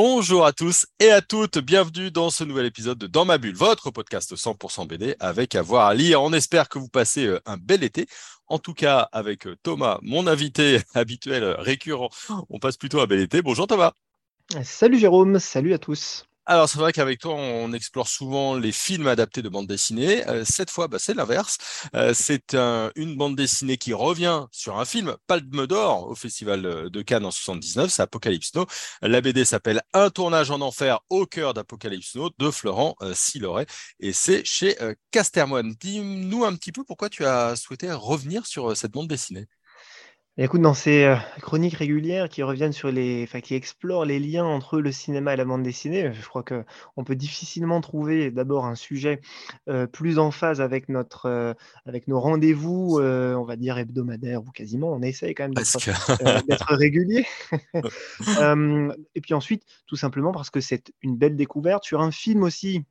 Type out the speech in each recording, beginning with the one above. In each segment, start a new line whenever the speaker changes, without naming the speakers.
Bonjour à tous et à toutes, bienvenue dans ce nouvel épisode de Dans ma bulle, votre podcast 100% BD avec avoir à lire. On espère que vous passez euh, un bel été. En tout cas, avec euh, Thomas, mon invité habituel récurrent, on passe plutôt un bel été. Bonjour Thomas.
Salut Jérôme, salut à tous.
Alors, c'est vrai qu'avec toi, on explore souvent les films adaptés de bande dessinée. Euh, cette fois, bah, c'est l'inverse. Euh, c'est une bande dessinée qui revient sur un film, Palme d'Or, au Festival de Cannes en 79. C'est Apocalypse Now. La BD s'appelle Un tournage en enfer au cœur d'Apocalypse Now de Florent euh, Siloret. Et c'est chez Castermoine. Dis-nous un petit peu pourquoi tu as souhaité revenir sur cette bande dessinée.
Écoute, dans ces euh, chroniques régulières qui reviennent sur les, enfin, qui explorent les liens entre le cinéma et la bande dessinée, je crois que on peut difficilement trouver d'abord un sujet euh, plus en phase avec notre, euh, avec nos rendez-vous, on va dire hebdomadaires ou quasiment. On essaye quand même d'être régulier. et puis ensuite, tout simplement parce que c'est une belle découverte sur un film aussi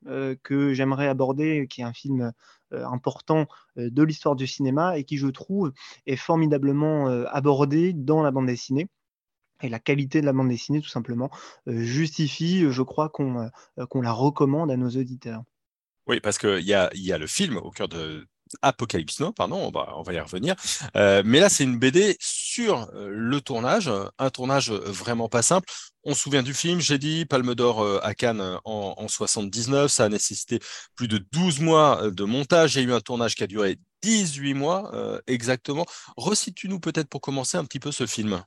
que j'aimerais aborder, qui est un film important euh, de l'histoire du cinéma et qui, je trouve, est formidablement euh, abordé dans la bande dessinée. Et la qualité de la bande dessinée, tout simplement, justifie, je crois, qu'on la recommande à nos auditeurs.
Oui, parce qu'il y y a le film au cœur de, Apocalypse Now, pardon, on va, on va y revenir. mais là, c'est une BD sur le tournage, un tournage vraiment pas simple. On se souvient du film, j'ai dit, Palme d'Or euh, à Cannes euh, en, en 79, ça a nécessité plus de 12 mois euh, de montage. Il y a eu un tournage qui a duré 18 mois exactement. Resitue-nous peut-être pour commencer un petit peu ce film.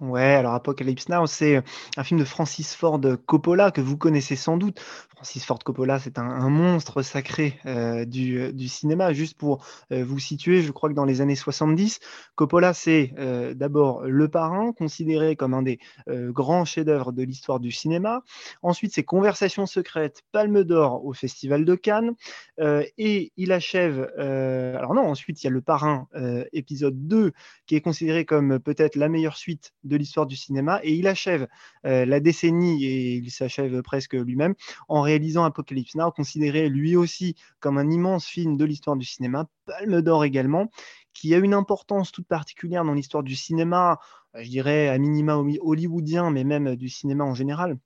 Ouais, alors Apocalypse Now, c'est un film de Francis Ford Coppola que vous connaissez sans doute. Francis Ford Coppola, c'est un, monstre sacré du, du, cinéma. Juste pour vous situer, je crois que dans les années 70, Coppola, c'est d'abord Le Parrain, considéré comme un des grands chefs-d'œuvre de l'histoire du cinéma. Ensuite, c'est Conversations secrètes, Palme d'Or au Festival de Cannes. et il achève. alors non, ensuite, il y a Le Parrain, épisode 2, qui est considéré comme peut-être la meilleure suite de l'histoire du cinéma. Et il achève euh, la décennie, et il s'achève presque lui-même, en réalisant Apocalypse Now, considéré lui aussi comme un immense film de l'histoire du cinéma, Palme d'Or également, qui a une importance toute particulière dans l'histoire du cinéma, je dirais à minima hollywoodien, mais même du cinéma en général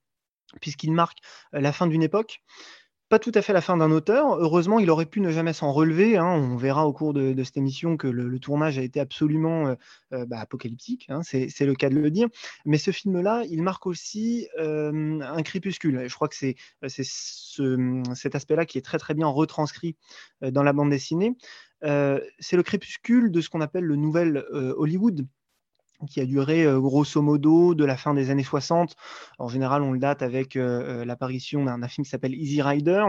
puisqu'il marque euh, la fin d'une époque pas tout à fait la fin d'un auteur. Heureusement, il aurait pu ne jamais s'en relever. Hein. On verra au cours de, cette émission que le, tournage a été absolument euh, euh, bah, apocalyptique, hein. c'est le cas de le dire. Mais ce film-là, il marque aussi euh, un crépuscule. Je crois que c'est ce, cet aspect-là qui est très très bien retranscrit dans la bande dessinée. c'est le crépuscule de ce qu'on appelle le nouvel Hollywood qui a duré euh, grosso modo de la fin des années 60. En général, on le date avec euh, euh, l'apparition d'un film qui s'appelle Easy Rider.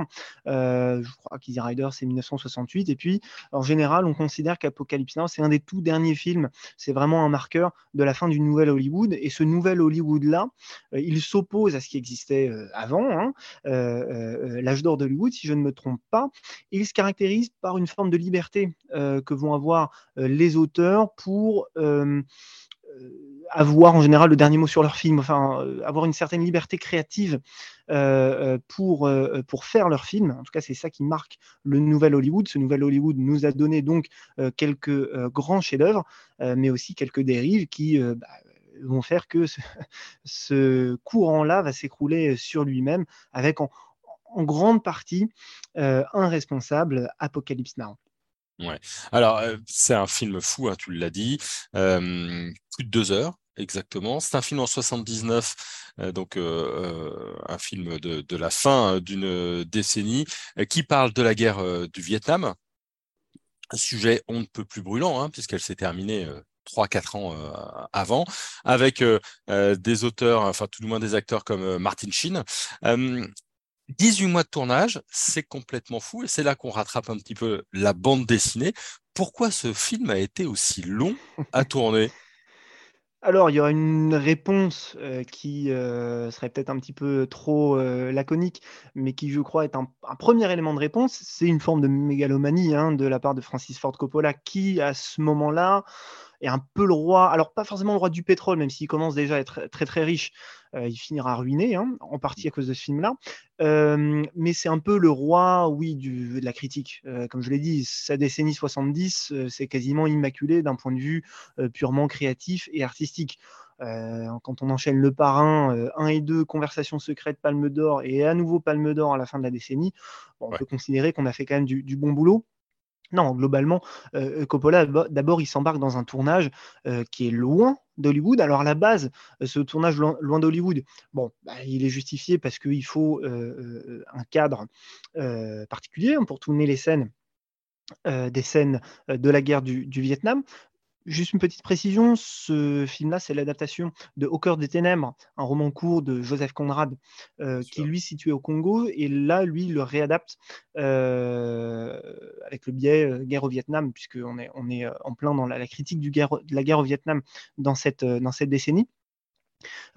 je crois qu'Easy Rider, c'est 1968. Et puis, en général, on considère qu'Apocalypse Now, c'est un des tout derniers films. C'est vraiment un marqueur de la fin du nouvel Hollywood. Et ce nouvel Hollywood-là, il s'oppose à ce qui existait avant, hein, l'âge d'or d'Hollywood, si je ne me trompe pas. il se caractérise par une forme de liberté que vont avoir les auteurs pour avoir en général le dernier mot sur leur film, enfin euh, avoir une certaine liberté créative euh, pour, pour faire leur film. En tout cas, c'est ça qui marque le nouvel Hollywood. Ce nouvel Hollywood nous a donné donc quelques grands chefs-d'œuvre, mais aussi quelques dérives qui bah, vont faire que ce, courant-là va s'écrouler sur lui-même avec en, grande partie un responsable, Apocalypse Now.
Ouais. Alors, euh, c'est un film fou, hein, tu l'as dit, euh, de deux heures exactement. C'est un film en 79, euh, donc un film de, la fin d'une décennie qui parle de la guerre du Vietnam. Un sujet on ne peut plus brûlant, hein, puisqu'elle s'est terminée. 3-4 ans avant, avec des auteurs, enfin tout le moins des acteurs comme Martin Sheen. 18 mois de tournage, c'est complètement fou et c'est là qu'on rattrape un petit peu la bande dessinée. Pourquoi ce film a été aussi long à tourner?
Alors, il y aura une réponse qui serait peut-être un petit peu trop laconique, mais qui, je crois, est un, premier élément de réponse. C'est une forme de mégalomanie hein, de la part de Francis Ford Coppola, qui, à ce moment-là, est un peu le roi, alors pas forcément le roi du pétrole, même s'il commence déjà à être très très riche, euh, il finira ruiné, hein, en partie à cause de ce film-là. Euh, mais c'est un peu le roi, oui, du, de la critique. Euh, comme je l'ai dit, sa décennie 70, c'est quasiment immaculé d'un point de vue purement créatif et artistique. quand on enchaîne Le Parrain, 1 et 2, Conversation secrète, Palme d'Or, et à nouveau Palme d'Or à la fin de la décennie, on peut considérer qu'on a fait quand même du bon boulot. Non, globalement, euh, Coppola, d'abord, il s'embarque dans un tournage euh, qui est loin d'Hollywood. Alors, à la base, euh, ce tournage loin, d'Hollywood, bon, bah, il est justifié parce qu'il faut un cadre particulier pour tourner les scènes. des scènes de la guerre du Vietnam. Juste une petite précision, ce film-là, c'est l'adaptation de Au cœur des ténèbres, un roman court de Joseph Conrad, euh, qui lui situé au Congo, et là, lui, il le réadapte euh, avec le biais euh, guerre au Vietnam, puisqu'on est, on est en plein dans la, critique du guerre, de la guerre au Vietnam dans cette, dans cette décennie.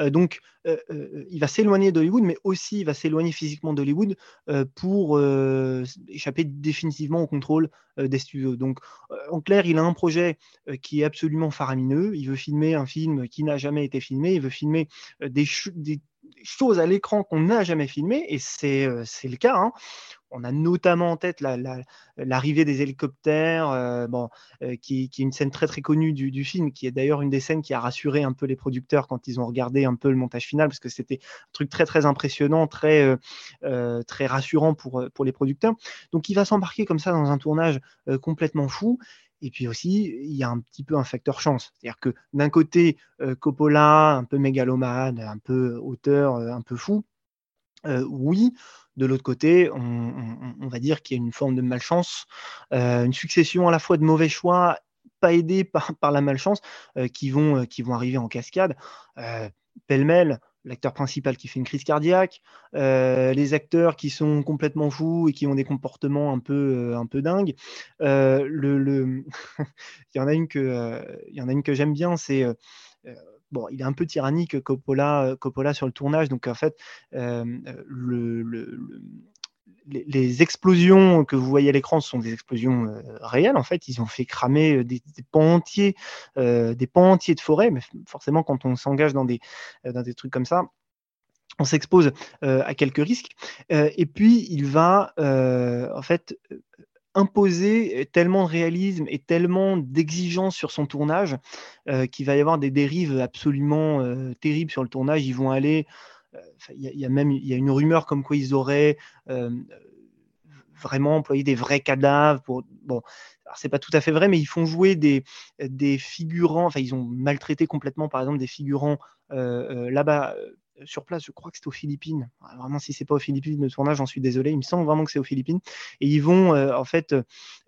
Euh, donc, euh, euh, il va s'éloigner d'Hollywood, mais aussi il va s'éloigner physiquement d'Hollywood pour échapper définitivement au contrôle des studios. Donc, en clair, il a un projet qui est absolument faramineux. Il veut filmer un film qui n'a jamais été filmé. Il veut filmer des, choses à l'écran qu'on n'a jamais filmées, et c'est le cas. Hein on a notamment en tête l'arrivée des hélicoptères, euh, euh, qui, est une scène très très connue du, film, qui est d'ailleurs une des scènes qui a rassuré un peu les producteurs quand ils ont regardé un peu le montage final, parce que c'était un truc très très impressionnant, très, euh, très rassurant pour, pour les producteurs. Donc il va s'embarquer comme ça dans un tournage complètement fou. Et puis aussi, il y a un petit peu un facteur chance. C'est-à-dire que d'un côté, Coppola, un peu mégalomane, un peu auteur, un peu fou, oui, de l'autre côté, on, va dire qu'il y a une forme de malchance, euh, une succession à la fois de mauvais choix, pas aidés par, la malchance, euh, qui, vont, euh, qui vont arriver en cascade. Pêle-mêle, l'acteur principal qui fait une crise cardiaque, les acteurs qui sont complètement fous et qui ont des comportements un peu, un peu dingues. le, il, y en a une que, il y en a une que j'aime bien, c'est bon, il est un peu tyrannique Coppola, euh, sur le tournage, donc en fait, euh, les, explosions que vous voyez à l'écran sont des explosions euh, réelles. En fait, ils ont fait cramer des, pans entiers, des pans entiers de forêt. Mais forcément, quand on s'engage dans des, dans des trucs comme ça, on s'expose à quelques risques. et puis, il va en fait imposer tellement de réalisme et tellement d'exigence sur son tournage euh, qu'il va y avoir des dérives absolument euh, terribles sur le tournage. Ils vont aller, euh, il y, a même y a une rumeur comme quoi ils auraient vraiment employé des vrais cadavres pour bon. C'est pas tout à fait vrai, mais ils font jouer des, des figurants. Enfin, ils ont maltraité complètement, par exemple, des figurants là-bas sur place, je crois que c'est aux Philippines. Ah, vraiment, si c'est pas aux Philippines, le tournage, j'en suis désolé. Il me semble vraiment que c'est aux Philippines. Et ils vont euh, en fait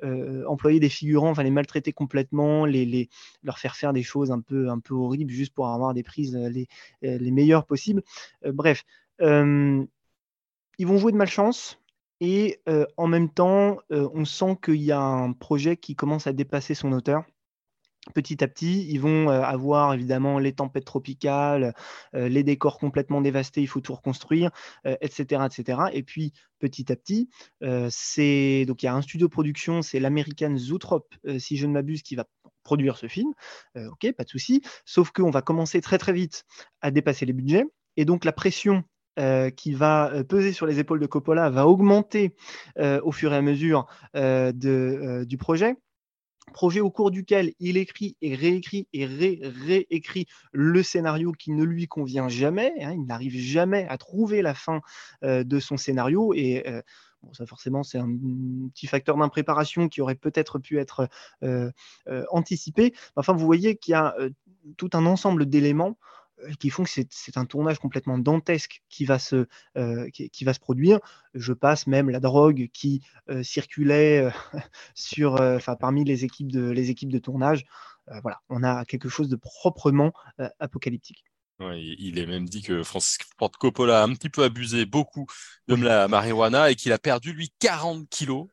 euh, employer des figurants, enfin les maltraiter complètement, les, leur faire faire des choses un peu, un peu horribles juste pour avoir des prises euh, les, les meilleures possibles. bref, ils vont jouer de malchance. Et en même temps, on sent qu'il y a un projet qui commence à dépasser son auteur petit à petit, ils vont avoir évidemment les tempêtes tropicales, les décors complètement dévastés, il faut tout reconstruire, etc., etc. Et puis petit à petit, c'est donc il y a un studio de production, c'est l'américaine Zootrop, si je ne m'abuse, qui va produire ce film. ok, pas de souci. Sauf qu'on va commencer très très vite à dépasser les budgets, et donc la pression qui va peser sur les épaules de Coppola va augmenter au fur et à mesure du projet projet au cours duquel il écrit et réécrit et réécrit le scénario qui ne lui convient jamais. Hein. il n'arrive jamais à trouver la fin euh, de son scénario et euh, ça forcément c'est un petit facteur d'impréparation qui aurait peut-être pu être euh, anticipé. Enfin, vous voyez qu'il y a tout un ensemble d'éléments qui font que c'est un tournage complètement dantesque qui va se, euh, qui, va se produire. Je passe même la drogue qui euh, circulait sur, parmi les équipes de, les équipes de tournage. voilà, on a quelque chose de proprement apocalyptique
il est même dit que Francis Ford Coppola a un petit peu abusé beaucoup de la marijuana et qu'il a perdu lui 40 kilos.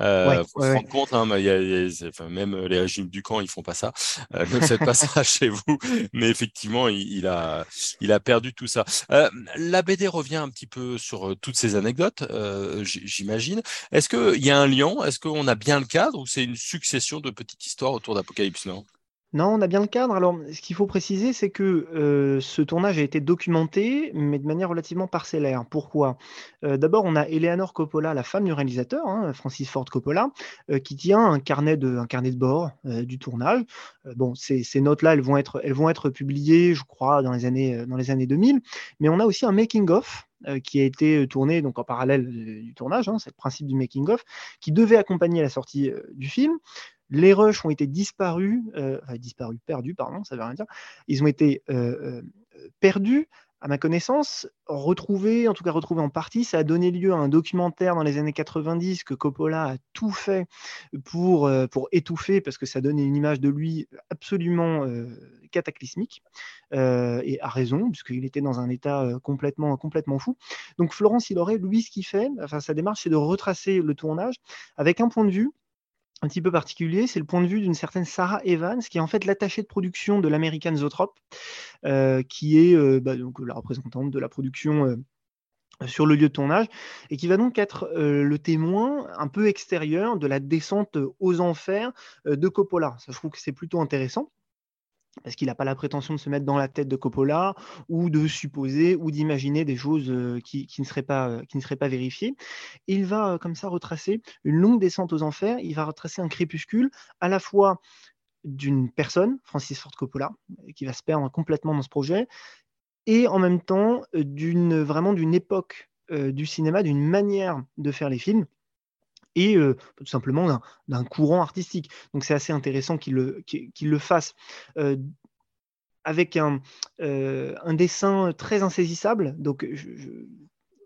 Euh, faut se rendre compte, hein, même les régimes du camp, ils font pas ça. Euh, ne faites pas ça chez vous. Mais effectivement, il, a, il a perdu tout ça. Euh, la BD revient un petit peu sur euh, toutes ces anecdotes, euh, j'imagine. Est-ce qu'il y a un lien? Est-ce qu'on a bien le cadre ou c'est une succession de petites histoires autour d'Apocalypse Now?
Non, on a bien le cadre. Alors, ce qu'il faut préciser, c'est que euh, ce tournage a été documenté, mais de manière relativement parcellaire. Pourquoi? Euh, D'abord, on a Eleanor Coppola, la femme du réalisateur, hein, Francis Ford Coppola, euh, qui tient un carnet de, un carnet de bord du tournage. Bon, ces, ces notes-là, elles vont être, elles vont être publiées, je crois, dans les années, dans les années 2000. Mais on a aussi un making-of qui a été tourné donc en parallèle du, du tournage, hein, c'est le principe du making-of, qui devait accompagner la sortie euh, du film. Les rushs ont été disparus, euh, disparus, perdus, pardon, ça veut rien dire. Ils ont été euh, euh, perdus, à ma connaissance, retrouvés, en tout cas retrouvés en partie. Ça a donné lieu à un documentaire dans les années 90 que Coppola a tout fait pour, euh, pour étouffer, parce que ça donnait une image de lui absolument euh, cataclysmique, euh, et a raison, puisqu'il était dans un état complètement, complètement fou. Donc Florence Hiloré, lui, ce qu'il fait, enfin sa démarche, c'est de retracer le tournage avec un point de vue un petit peu particulier, c'est le point de vue d'une certaine Sarah Evans, qui est en fait l'attachée de production de l'American Zoetrope, euh, qui est euh, bah, la représentante de la production euh, sur le lieu de tournage, et qui va donc être le témoin un peu extérieur de la descente aux enfers de Coppola. Je trouve que c'est plutôt intéressant parce qu'il n'a pas la prétention de se mettre dans la tête de Coppola ou de supposer ou d'imaginer des choses qui, ne seraient pas, vérifiées. Il va comme ça retracer une longue descente aux enfers, il va retracer un crépuscule à la fois d'une personne, Francis Ford Coppola, qui va se perdre complètement dans ce projet, et en même temps d'une vraiment d'une époque du cinéma, d'une manière de faire les films et euh, tout simplement d'un courant artistique. Donc c'est assez intéressant qu'il le, fasse euh, avec un, euh, un, dessin très insaisissable. Donc je, je,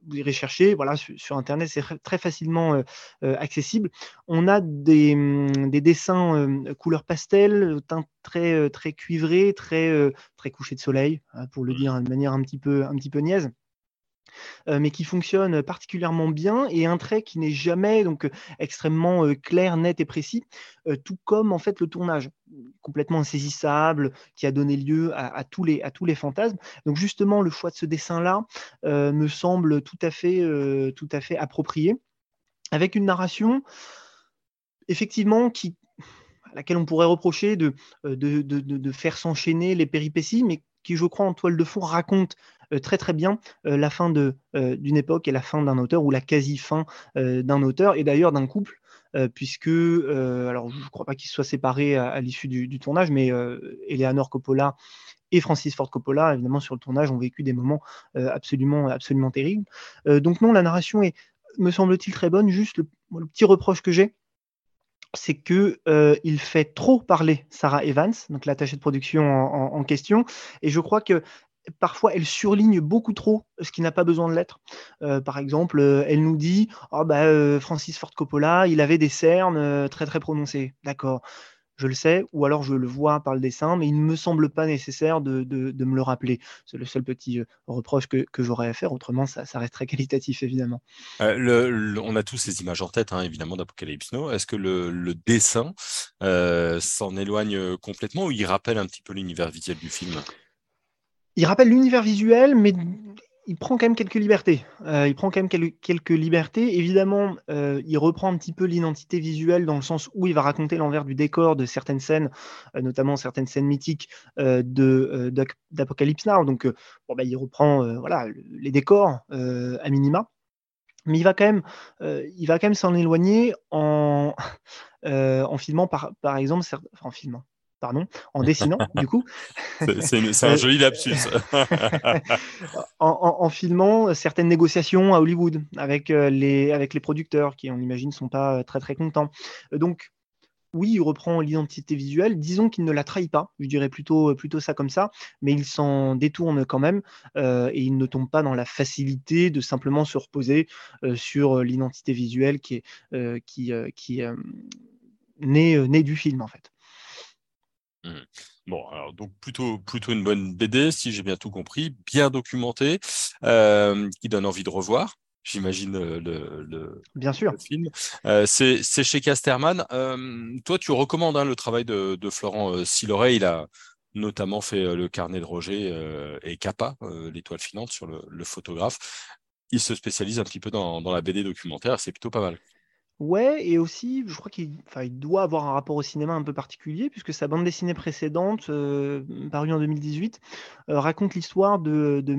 vous irez chercher, voilà, sur, sur Internet, c'est très facilement accessible. On a des, hum, des dessins couleur pastel, teint très, très cuivré, très, très couché de soleil, hein, pour le dire de manière un petit peu, un petit peu niaise. Euh, mais qui fonctionne particulièrement bien et un trait qui n'est jamais donc extrêmement euh, clair, net et précis, euh, tout comme en fait le tournage complètement insaisissable qui a donné lieu à, tous les à tous les fantasmes. Donc justement le choix de ce dessin là me semble tout à fait tout à fait approprié avec une narration effectivement qui à laquelle on pourrait reprocher de, de, de, de faire s'enchaîner les péripéties, mais qui, je crois, en toile de fond, raconte euh, très très bien euh, la fin d'une euh, époque et la fin d'un auteur, ou la quasi-fin d'un auteur, et d'ailleurs d'un couple, puisque, alors je ne crois pas qu'ils soient séparés à, l'issue du, tournage, mais Eleanor Coppola et Francis Ford Coppola, évidemment, sur le tournage, ont vécu des moments absolument, absolument terribles. donc non, la narration est, me semble-t-il, très bonne. Juste le petit reproche que j'ai, c'est que euh, il fait trop parler Sarah Evans, donc l'attachée de production en, question, et je crois que parfois elle surligne beaucoup trop ce qui n'a pas besoin de l'être. Euh, par exemple, euh, elle nous dit oh, Francis Ford Coppola, il avait des cernes très très prononcées. D'accord, je le sais, ou alors je le vois par le dessin, mais il ne me semble pas nécessaire de, de, de me le rappeler. C'est le seul petit euh, reproche que, que j'aurais à faire, autrement ça, ça, reste très qualitatif, évidemment.
Euh, le, le, on a tous ces images en tête, hein, évidemment, d'Apocalypse Now. Est-ce que le, le dessin euh, s'en éloigne complètement ou il rappelle un petit peu l'univers visuel du film?
Il rappelle l'univers visuel, mais il prend quand même quelques libertés. Euh, il prend quand. Évidemment, euh, il reprend un petit peu l'identité visuelle dans le sens où il va raconter l'envers du décor de certaines scènes, euh, notamment certaines scènes mythiques d'Apocalypse Now. Donc, bah, il reprend voilà les décors à minima. Mais il va quand même, il va quand s'en éloigner en, en filmant par, par exemple, en filmant, pardon, en dessinant, du coup.
C'est un joli lapsus.
en, en, en, filmant certaines négociations à Hollywood avec, euh, les, avec les producteurs qui, on imagine, ne sont pas très très contents. Donc, oui, il reprend l'identité visuelle. Disons qu'il ne la trahit pas, je dirais plutôt, plutôt ça comme ça, mais il s'en détourne quand même euh, et il ne tombe pas dans la facilité de simplement se reposer euh, sur l'identité visuelle qui est, euh, qui, qui née, née du film en fait.
Mmh. Bon, alors donc plutôt plutôt une bonne BD, si j'ai bien tout compris, bien documentée, euh, qui donne envie de revoir. J'imagine le, le,
bien sûr.
Le film. Euh, c'est chez Casterman. Euh, toi, tu recommandes hein, le travail de, de Florent euh, Siloret. Il a notamment fait euh, le carnet de Roger euh, et Kappa, l'étoile filante, sur le, le, photographe. Il se spécialise un petit peu dans, dans la BD documentaire. C'est plutôt pas mal.
Ouais, et aussi, je crois qu'il il doit avoir un rapport au cinéma un peu particulier, puisque sa bande dessinée précédente, euh, parue en 2018, euh, raconte l'histoire de, de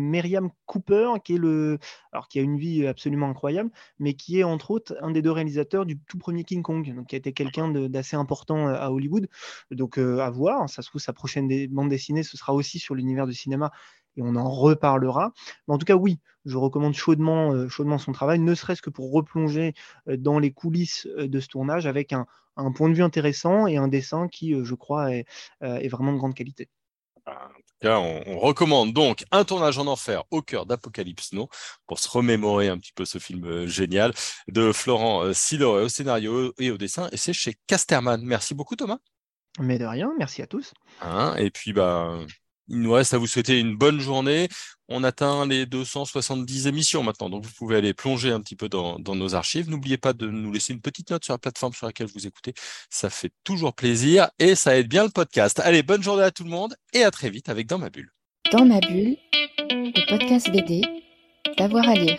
Cooper, qui est le, alors qui a une vie absolument incroyable, mais qui est entre autres un des deux réalisateurs du tout premier King Kong, donc qui a été quelqu'un d'assez important euh, à Hollywood. Donc à voir, ça se trouve sa prochaine bande dessinée, ce sera aussi sur l'univers du cinéma, et on en reparlera. Mais en tout cas, oui, je recommande chaudement, euh, chaudement son travail, ne serait-ce que pour replonger euh, dans les coulisses euh, de ce tournage avec un, point de vue intéressant et un dessin qui, je crois, est, vraiment de grande qualité.
En tout cas, on, recommande donc un tournage en enfer au cœur d'Apocalypse No pour se remémorer un petit peu ce film génial de Florent Sidoré au scénario et au dessin. Et c'est chez Casterman. Merci beaucoup, Thomas.
Mais de rien, merci à tous.
Hein, et puis, bah, il nous reste à vous souhaiter une bonne journée. On atteint les 270 émissions maintenant, donc vous pouvez aller plonger un petit peu dans, nos archives. N'oubliez pas de nous laisser une petite note sur la plateforme sur laquelle vous écoutez. Ça fait toujours plaisir et ça aide bien le podcast. Allez, bonne journée à tout le monde et à très vite avec Dans ma bulle.
Dans ma bulle, le podcast BD, d'avoir à lire.